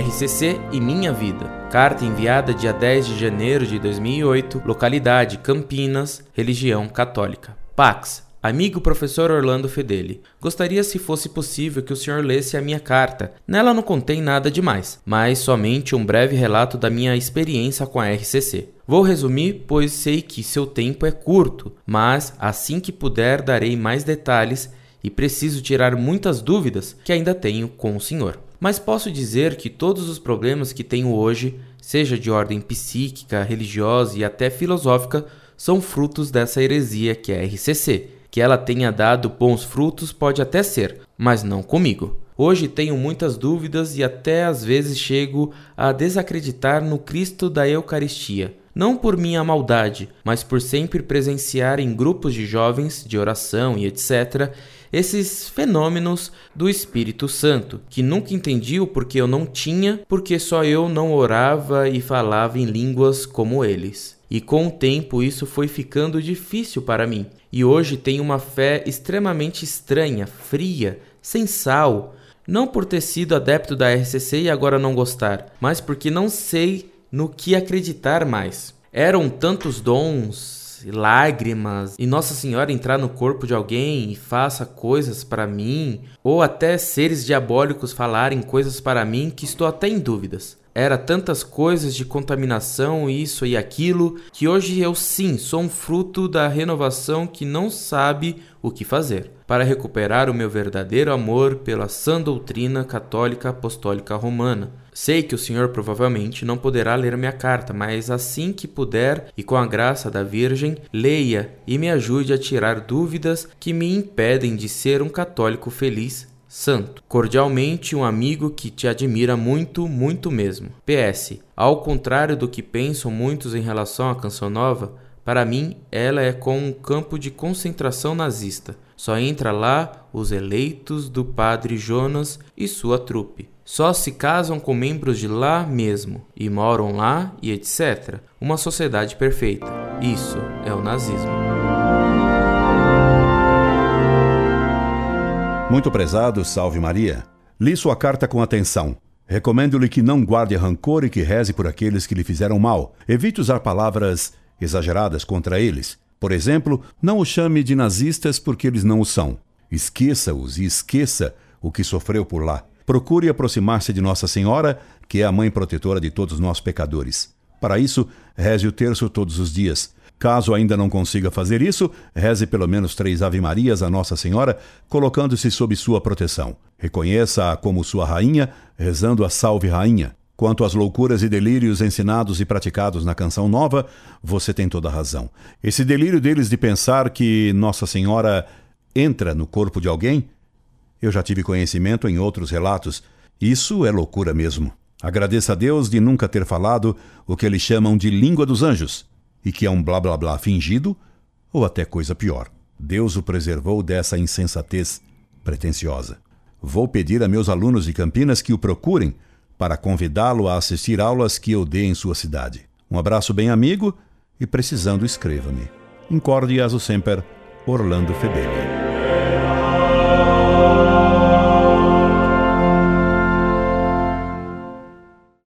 RCC e minha vida. Carta enviada dia 10 de janeiro de 2008, localidade Campinas, religião católica. Pax, Amigo professor Orlando Fedeli, gostaria se fosse possível que o senhor lesse a minha carta. Nela não contém nada demais, mas somente um breve relato da minha experiência com a RCC. Vou resumir, pois sei que seu tempo é curto, mas assim que puder darei mais detalhes e preciso tirar muitas dúvidas que ainda tenho com o senhor. Mas posso dizer que todos os problemas que tenho hoje, seja de ordem psíquica, religiosa e até filosófica, são frutos dessa heresia que é a RCC. Que ela tenha dado bons frutos pode até ser, mas não comigo. Hoje tenho muitas dúvidas e até às vezes chego a desacreditar no Cristo da Eucaristia, não por minha maldade, mas por sempre presenciar em grupos de jovens, de oração e etc., esses fenômenos do Espírito Santo, que nunca entendi o porquê eu não tinha, porque só eu não orava e falava em línguas como eles. E com o tempo isso foi ficando difícil para mim, e hoje tenho uma fé extremamente estranha, fria, sem sal, não por ter sido adepto da RCC e agora não gostar, mas porque não sei no que acreditar mais. Eram tantos dons, lágrimas, e Nossa Senhora entrar no corpo de alguém e faça coisas para mim, ou até seres diabólicos falarem coisas para mim que estou até em dúvidas. Era tantas coisas de contaminação, isso e aquilo, que hoje eu sim sou um fruto da renovação que não sabe o que fazer para recuperar o meu verdadeiro amor pela sã doutrina católica apostólica romana. Sei que o senhor provavelmente não poderá ler minha carta, mas assim que puder e com a graça da Virgem, leia e me ajude a tirar dúvidas que me impedem de ser um católico feliz Santo. Cordialmente, um amigo que te admira muito, muito mesmo. PS. Ao contrário do que pensam muitos em relação à Canção Nova, para mim ela é como um campo de concentração nazista. Só entra lá os eleitos do padre Jonas e sua trupe. Só se casam com membros de lá mesmo e moram lá e etc. Uma sociedade perfeita. Isso é o nazismo. Muito prezado, salve Maria. Li sua carta com atenção. Recomendo-lhe que não guarde rancor e que reze por aqueles que lhe fizeram mal. Evite usar palavras exageradas contra eles. Por exemplo, não os chame de nazistas porque eles não o são. Esqueça-os e esqueça o que sofreu por lá. Procure aproximar-se de Nossa Senhora, que é a mãe protetora de todos nós pecadores. Para isso, reze o terço todos os dias. Caso ainda não consiga fazer isso, reze pelo menos três Ave-Marias a Nossa Senhora, colocando-se sob sua proteção. Reconheça-a como sua rainha, rezando a Salve Rainha. Quanto às loucuras e delírios ensinados e praticados na canção nova, você tem toda a razão. Esse delírio deles de pensar que Nossa Senhora entra no corpo de alguém, eu já tive conhecimento em outros relatos. Isso é loucura mesmo. Agradeça a Deus de nunca ter falado o que eles chamam de língua dos anjos e que é um blá blá blá fingido, ou até coisa pior. Deus o preservou dessa insensatez pretensiosa. Vou pedir a meus alunos de Campinas que o procurem para convidá-lo a assistir aulas que eu dê em sua cidade. Um abraço bem amigo e precisando escreva-me. Incorde aso sempre, Orlando Fedeli.